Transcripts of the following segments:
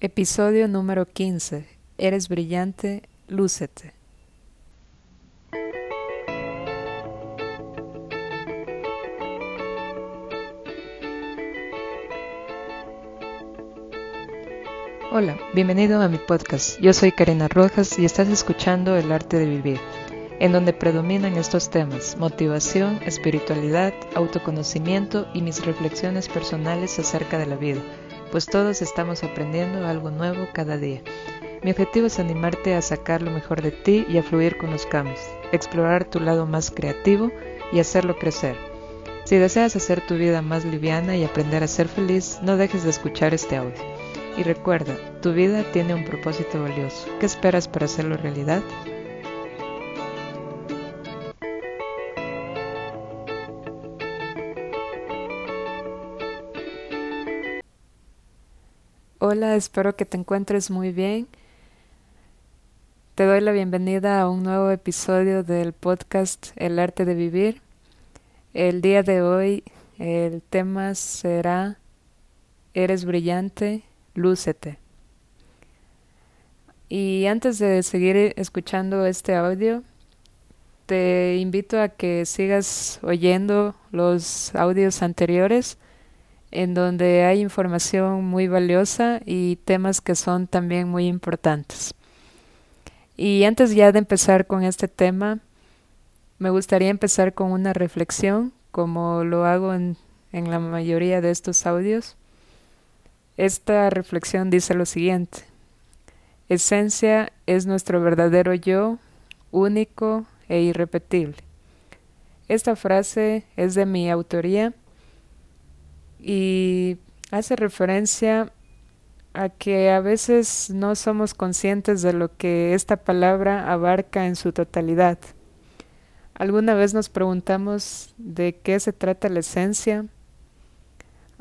Episodio número 15. Eres brillante, lúcete. Hola, bienvenido a mi podcast. Yo soy Karina Rojas y estás escuchando El arte de vivir, en donde predominan estos temas, motivación, espiritualidad, autoconocimiento y mis reflexiones personales acerca de la vida pues todos estamos aprendiendo algo nuevo cada día. Mi objetivo es animarte a sacar lo mejor de ti y a fluir con los cambios, explorar tu lado más creativo y hacerlo crecer. Si deseas hacer tu vida más liviana y aprender a ser feliz, no dejes de escuchar este audio. Y recuerda, tu vida tiene un propósito valioso. ¿Qué esperas para hacerlo realidad? Hola, espero que te encuentres muy bien. Te doy la bienvenida a un nuevo episodio del podcast El arte de vivir. El día de hoy el tema será Eres brillante, lúcete. Y antes de seguir escuchando este audio, te invito a que sigas oyendo los audios anteriores en donde hay información muy valiosa y temas que son también muy importantes. Y antes ya de empezar con este tema, me gustaría empezar con una reflexión, como lo hago en, en la mayoría de estos audios. Esta reflexión dice lo siguiente. Esencia es nuestro verdadero yo, único e irrepetible. Esta frase es de mi autoría y hace referencia a que a veces no somos conscientes de lo que esta palabra abarca en su totalidad. ¿Alguna vez nos preguntamos de qué se trata la esencia?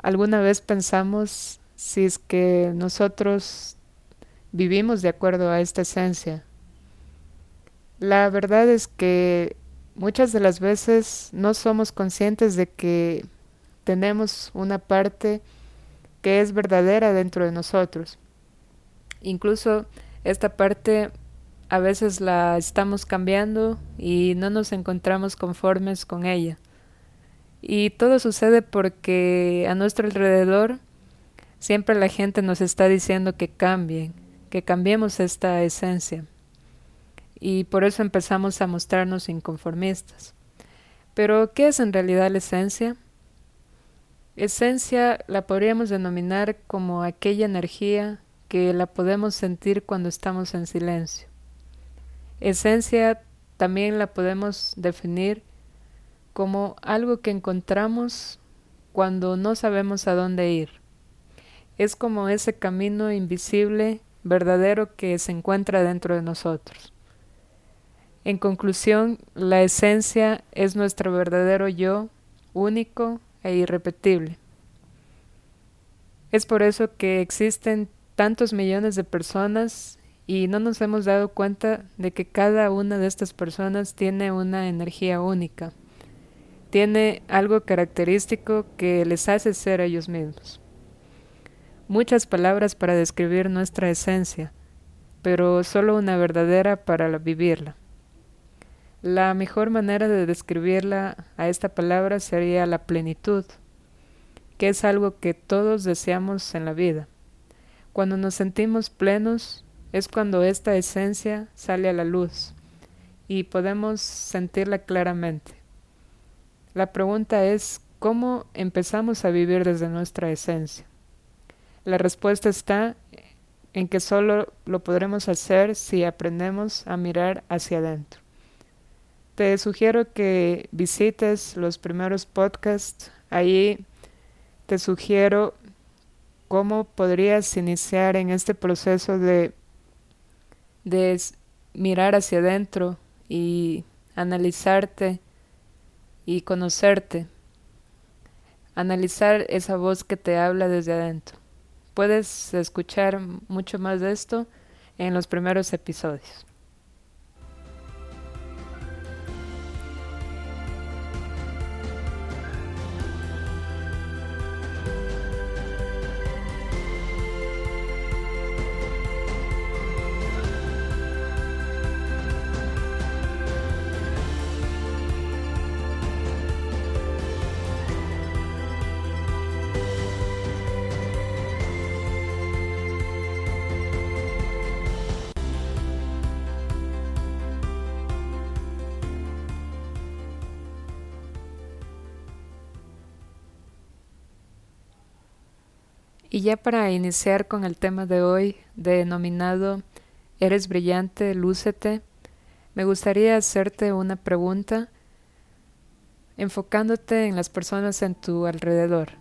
¿Alguna vez pensamos si es que nosotros vivimos de acuerdo a esta esencia? La verdad es que muchas de las veces no somos conscientes de que tenemos una parte que es verdadera dentro de nosotros. Incluso esta parte a veces la estamos cambiando y no nos encontramos conformes con ella. Y todo sucede porque a nuestro alrededor siempre la gente nos está diciendo que cambien, que cambiemos esta esencia. Y por eso empezamos a mostrarnos inconformistas. Pero, ¿qué es en realidad la esencia? Esencia la podríamos denominar como aquella energía que la podemos sentir cuando estamos en silencio. Esencia también la podemos definir como algo que encontramos cuando no sabemos a dónde ir. Es como ese camino invisible, verdadero que se encuentra dentro de nosotros. En conclusión, la esencia es nuestro verdadero yo, único, e irrepetible. Es por eso que existen tantos millones de personas y no nos hemos dado cuenta de que cada una de estas personas tiene una energía única, tiene algo característico que les hace ser ellos mismos. Muchas palabras para describir nuestra esencia, pero solo una verdadera para vivirla. La mejor manera de describirla a esta palabra sería la plenitud, que es algo que todos deseamos en la vida. Cuando nos sentimos plenos es cuando esta esencia sale a la luz y podemos sentirla claramente. La pregunta es, ¿cómo empezamos a vivir desde nuestra esencia? La respuesta está en que solo lo podremos hacer si aprendemos a mirar hacia adentro. Te sugiero que visites los primeros podcasts. Ahí te sugiero cómo podrías iniciar en este proceso de, de mirar hacia adentro y analizarte y conocerte. Analizar esa voz que te habla desde adentro. Puedes escuchar mucho más de esto en los primeros episodios. Y ya para iniciar con el tema de hoy, denominado Eres brillante, lúcete, me gustaría hacerte una pregunta enfocándote en las personas en tu alrededor.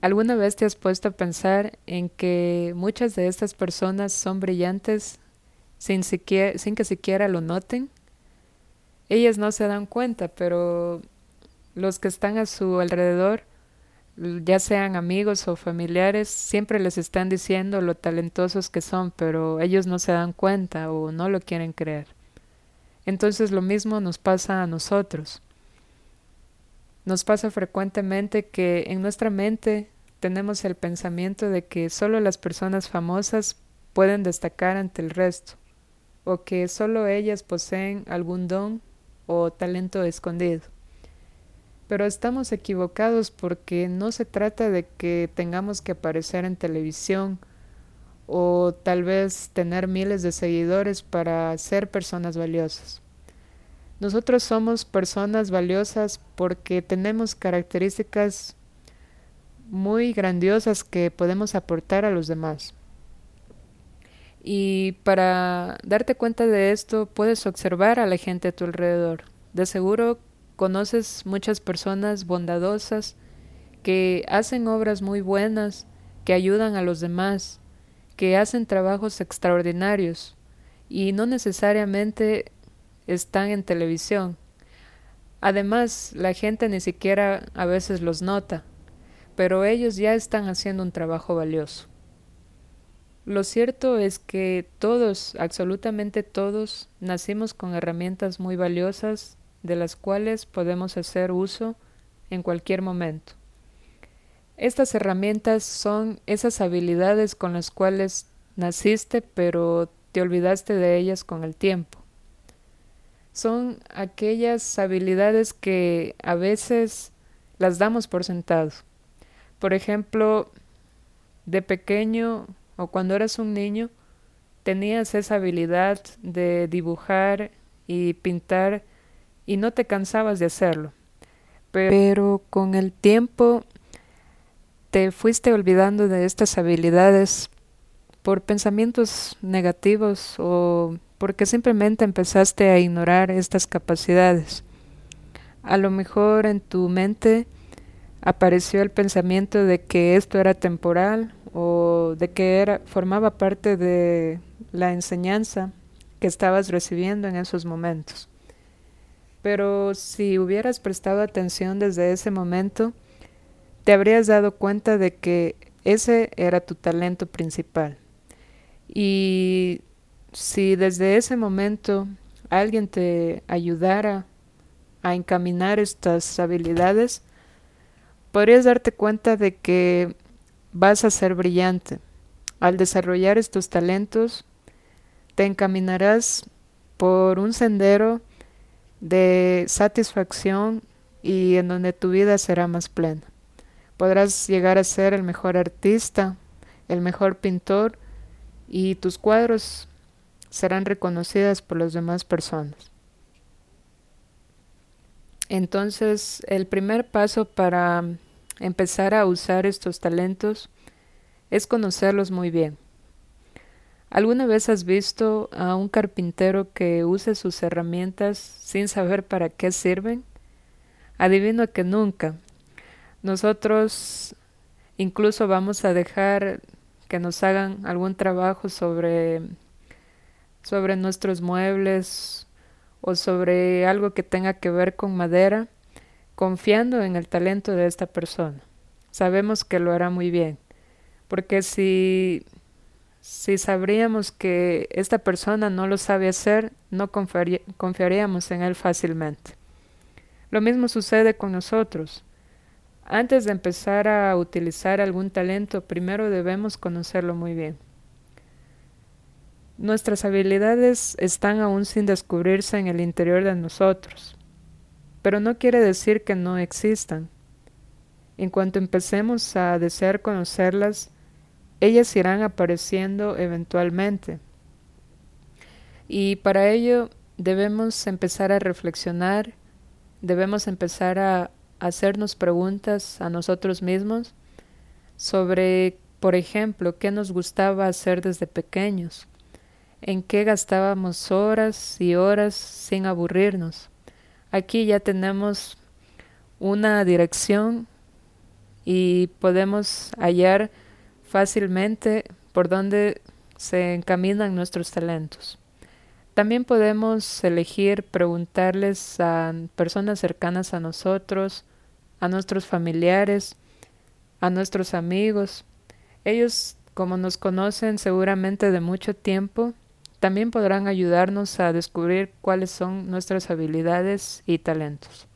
¿Alguna vez te has puesto a pensar en que muchas de estas personas son brillantes sin, sin que siquiera lo noten? Ellas no se dan cuenta, pero los que están a su alrededor, ya sean amigos o familiares, siempre les están diciendo lo talentosos que son, pero ellos no se dan cuenta o no lo quieren creer. Entonces lo mismo nos pasa a nosotros. Nos pasa frecuentemente que en nuestra mente tenemos el pensamiento de que solo las personas famosas pueden destacar ante el resto, o que solo ellas poseen algún don o talento escondido. Pero estamos equivocados porque no se trata de que tengamos que aparecer en televisión o tal vez tener miles de seguidores para ser personas valiosas. Nosotros somos personas valiosas porque tenemos características muy grandiosas que podemos aportar a los demás. Y para darte cuenta de esto, puedes observar a la gente a tu alrededor. De seguro conoces muchas personas bondadosas que hacen obras muy buenas, que ayudan a los demás, que hacen trabajos extraordinarios y no necesariamente están en televisión. Además, la gente ni siquiera a veces los nota, pero ellos ya están haciendo un trabajo valioso. Lo cierto es que todos, absolutamente todos, nacimos con herramientas muy valiosas de las cuales podemos hacer uso en cualquier momento. Estas herramientas son esas habilidades con las cuales naciste pero te olvidaste de ellas con el tiempo. Son aquellas habilidades que a veces las damos por sentado. Por ejemplo, de pequeño o cuando eras un niño, tenías esa habilidad de dibujar y pintar y no te cansabas de hacerlo. Pero con el tiempo te fuiste olvidando de estas habilidades por pensamientos negativos o porque simplemente empezaste a ignorar estas capacidades. A lo mejor en tu mente apareció el pensamiento de que esto era temporal o de que era, formaba parte de la enseñanza que estabas recibiendo en esos momentos. Pero si hubieras prestado atención desde ese momento, te habrías dado cuenta de que ese era tu talento principal. Y si desde ese momento alguien te ayudara a encaminar estas habilidades, podrías darte cuenta de que vas a ser brillante. Al desarrollar estos talentos, te encaminarás por un sendero de satisfacción y en donde tu vida será más plena. Podrás llegar a ser el mejor artista, el mejor pintor y tus cuadros serán reconocidas por las demás personas. Entonces, el primer paso para empezar a usar estos talentos es conocerlos muy bien. ¿Alguna vez has visto a un carpintero que use sus herramientas sin saber para qué sirven? Adivino que nunca. Nosotros incluso vamos a dejar que nos hagan algún trabajo sobre sobre nuestros muebles o sobre algo que tenga que ver con madera confiando en el talento de esta persona. Sabemos que lo hará muy bien, porque si, si sabríamos que esta persona no lo sabe hacer, no confiaríamos en él fácilmente. Lo mismo sucede con nosotros. Antes de empezar a utilizar algún talento, primero debemos conocerlo muy bien. Nuestras habilidades están aún sin descubrirse en el interior de nosotros pero no quiere decir que no existan. En cuanto empecemos a desear conocerlas, ellas irán apareciendo eventualmente. Y para ello debemos empezar a reflexionar, debemos empezar a hacernos preguntas a nosotros mismos sobre Por ejemplo, ¿qué nos gustaba hacer desde pequeños? ¿En qué gastábamos horas y horas sin aburrirnos? Aquí ya tenemos una dirección y podemos hallar fácilmente por dónde se encaminan nuestros talentos. También podemos elegir preguntarles a personas cercanas a nosotros, a nuestros familiares, a nuestros amigos. Ellos, como nos conocen seguramente de mucho tiempo, también podrán ayudarnos a descubrir cuáles son nuestras habilidades y talentos.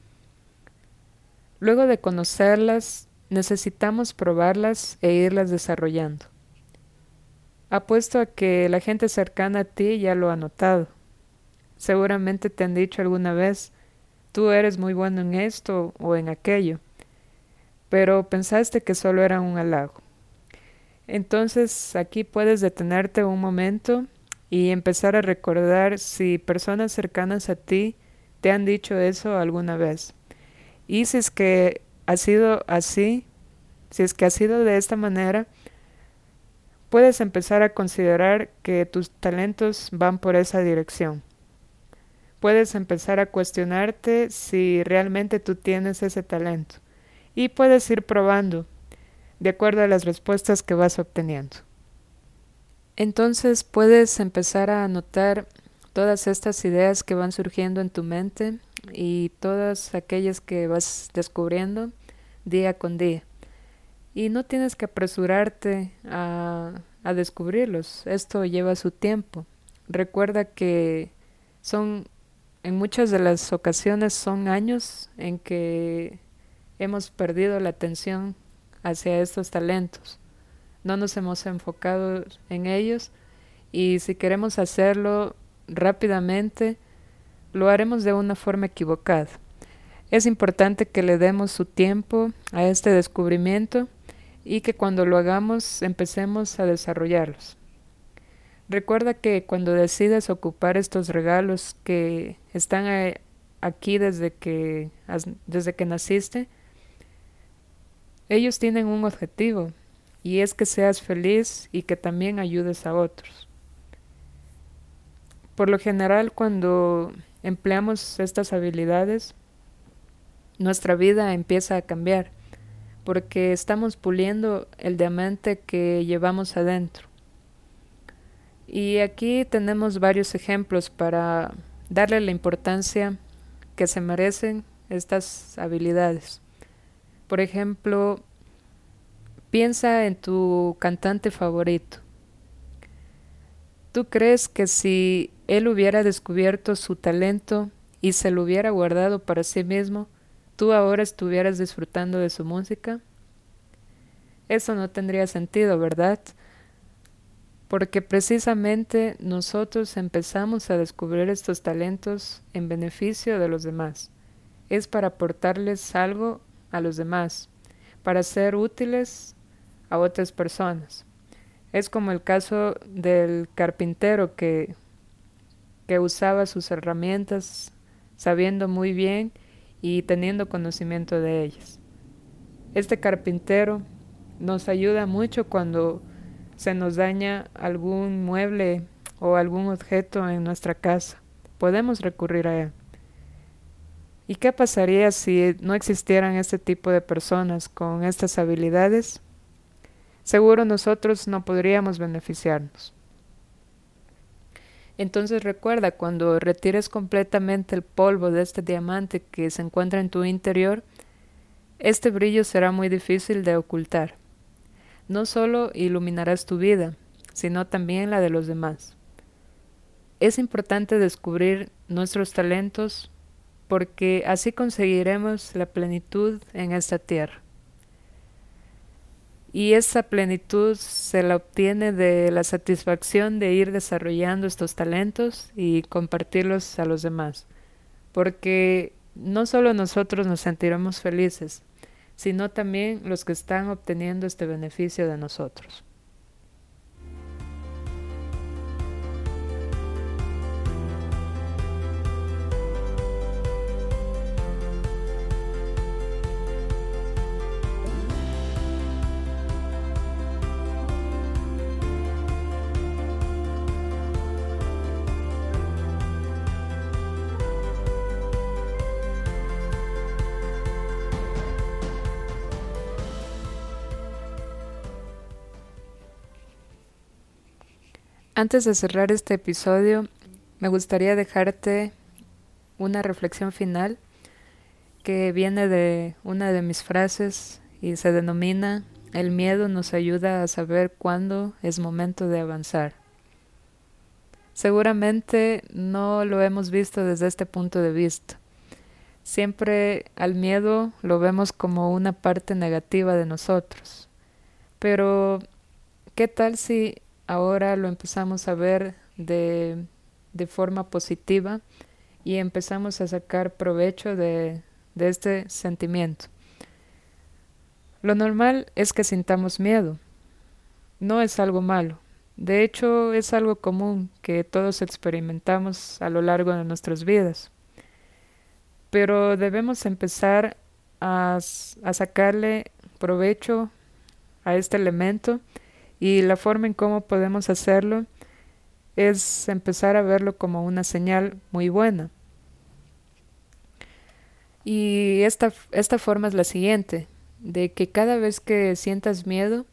Luego de conocerlas, necesitamos probarlas e irlas desarrollando. Apuesto a que la gente cercana a ti ya lo ha notado. Seguramente te han dicho alguna vez, tú eres muy bueno en esto o en aquello, pero pensaste que solo era un halago. Entonces aquí puedes detenerte un momento y empezar a recordar si personas cercanas a ti te han dicho eso alguna vez. Y si es que ha sido así, si es que ha sido de esta manera, puedes empezar a considerar que tus talentos van por esa dirección. Puedes empezar a cuestionarte si realmente tú tienes ese talento y puedes ir probando de acuerdo a las respuestas que vas obteniendo. Entonces puedes empezar a anotar todas estas ideas que van surgiendo en tu mente y todas aquellas que vas descubriendo día con día. Y no tienes que apresurarte a, a descubrirlos. Esto lleva su tiempo. Recuerda que son, en muchas de las ocasiones, son años en que hemos perdido la atención hacia estos talentos. No nos hemos enfocado en ellos y si queremos hacerlo rápidamente, lo haremos de una forma equivocada. Es importante que le demos su tiempo a este descubrimiento y que cuando lo hagamos empecemos a desarrollarlos. Recuerda que cuando decides ocupar estos regalos que están aquí desde que, desde que naciste, ellos tienen un objetivo y es que seas feliz y que también ayudes a otros. Por lo general, cuando empleamos estas habilidades, nuestra vida empieza a cambiar porque estamos puliendo el diamante que llevamos adentro. Y aquí tenemos varios ejemplos para darle la importancia que se merecen estas habilidades. Por ejemplo, piensa en tu cantante favorito. ¿Tú crees que si él hubiera descubierto su talento y se lo hubiera guardado para sí mismo, tú ahora estuvieras disfrutando de su música? Eso no tendría sentido, ¿verdad? Porque precisamente nosotros empezamos a descubrir estos talentos en beneficio de los demás. Es para aportarles algo a los demás, para ser útiles a otras personas. Es como el caso del carpintero que, que usaba sus herramientas sabiendo muy bien y teniendo conocimiento de ellas. Este carpintero nos ayuda mucho cuando se nos daña algún mueble o algún objeto en nuestra casa. Podemos recurrir a él. ¿Y qué pasaría si no existieran este tipo de personas con estas habilidades? Seguro nosotros no podríamos beneficiarnos. Entonces recuerda, cuando retires completamente el polvo de este diamante que se encuentra en tu interior, este brillo será muy difícil de ocultar. No solo iluminarás tu vida, sino también la de los demás. Es importante descubrir nuestros talentos porque así conseguiremos la plenitud en esta tierra. Y esa plenitud se la obtiene de la satisfacción de ir desarrollando estos talentos y compartirlos a los demás. Porque no solo nosotros nos sentiremos felices, sino también los que están obteniendo este beneficio de nosotros. Antes de cerrar este episodio, me gustaría dejarte una reflexión final que viene de una de mis frases y se denomina El miedo nos ayuda a saber cuándo es momento de avanzar. Seguramente no lo hemos visto desde este punto de vista. Siempre al miedo lo vemos como una parte negativa de nosotros. Pero, ¿qué tal si ahora lo empezamos a ver de, de forma positiva y empezamos a sacar provecho de, de este sentimiento? Lo normal es que sintamos miedo. No es algo malo. De hecho, es algo común que todos experimentamos a lo largo de nuestras vidas. Pero debemos empezar a, a sacarle provecho a este elemento y la forma en cómo podemos hacerlo es empezar a verlo como una señal muy buena. Y esta, esta forma es la siguiente de que cada vez que sientas miedo,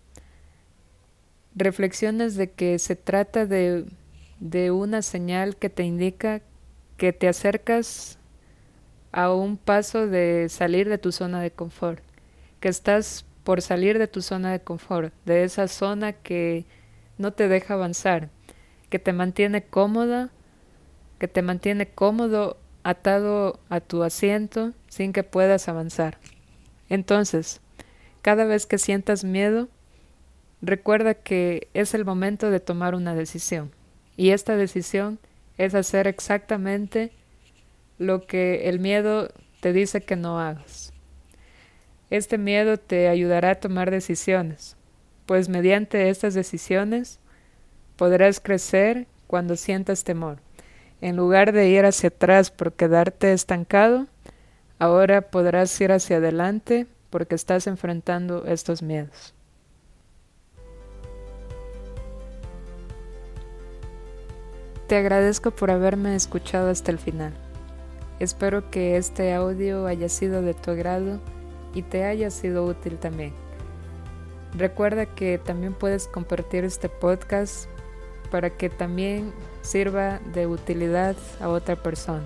reflexiones de que se trata de, de una señal que te indica que te acercas a un paso de salir de tu zona de confort, que estás por salir de tu zona de confort, de esa zona que no te deja avanzar, que te mantiene cómoda, que te mantiene cómodo atado a tu asiento sin que puedas avanzar. Entonces, cada vez que sientas miedo, recuerda que es el momento de tomar una decisión. Y esta decisión es hacer exactamente lo que el miedo te dice que no hagas. Este miedo te ayudará a tomar decisiones, pues mediante estas decisiones podrás crecer cuando sientas temor. En lugar de ir hacia atrás por quedarte estancado, Ahora podrás ir hacia adelante porque estás enfrentando estos miedos. Te agradezco por haberme escuchado hasta el final. Espero que este audio haya sido de tu agrado y te haya sido útil también. Recuerda que también puedes compartir este podcast para que también sirva de utilidad a otra persona.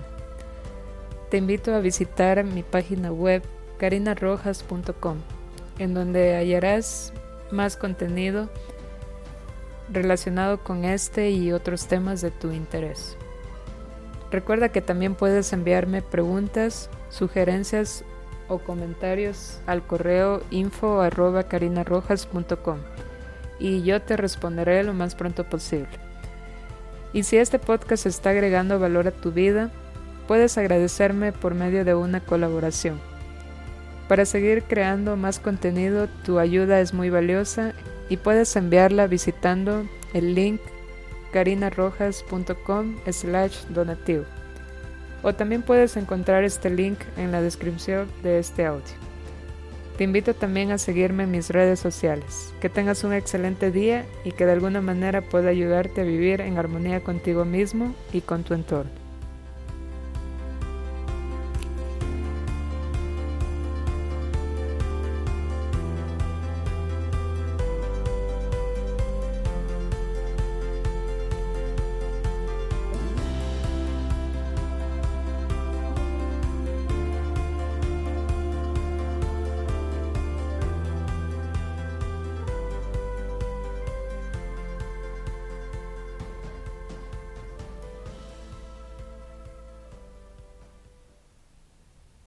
Te invito a visitar mi página web carinarrojas.com, en donde hallarás más contenido relacionado con este y otros temas de tu interés. Recuerda que también puedes enviarme preguntas, sugerencias o comentarios al correo info arroba y yo te responderé lo más pronto posible. Y si este podcast está agregando valor a tu vida, puedes agradecerme por medio de una colaboración. Para seguir creando más contenido, tu ayuda es muy valiosa y puedes enviarla visitando el link carinarrojas.com slash donativo. O también puedes encontrar este link en la descripción de este audio. Te invito también a seguirme en mis redes sociales. Que tengas un excelente día y que de alguna manera pueda ayudarte a vivir en armonía contigo mismo y con tu entorno.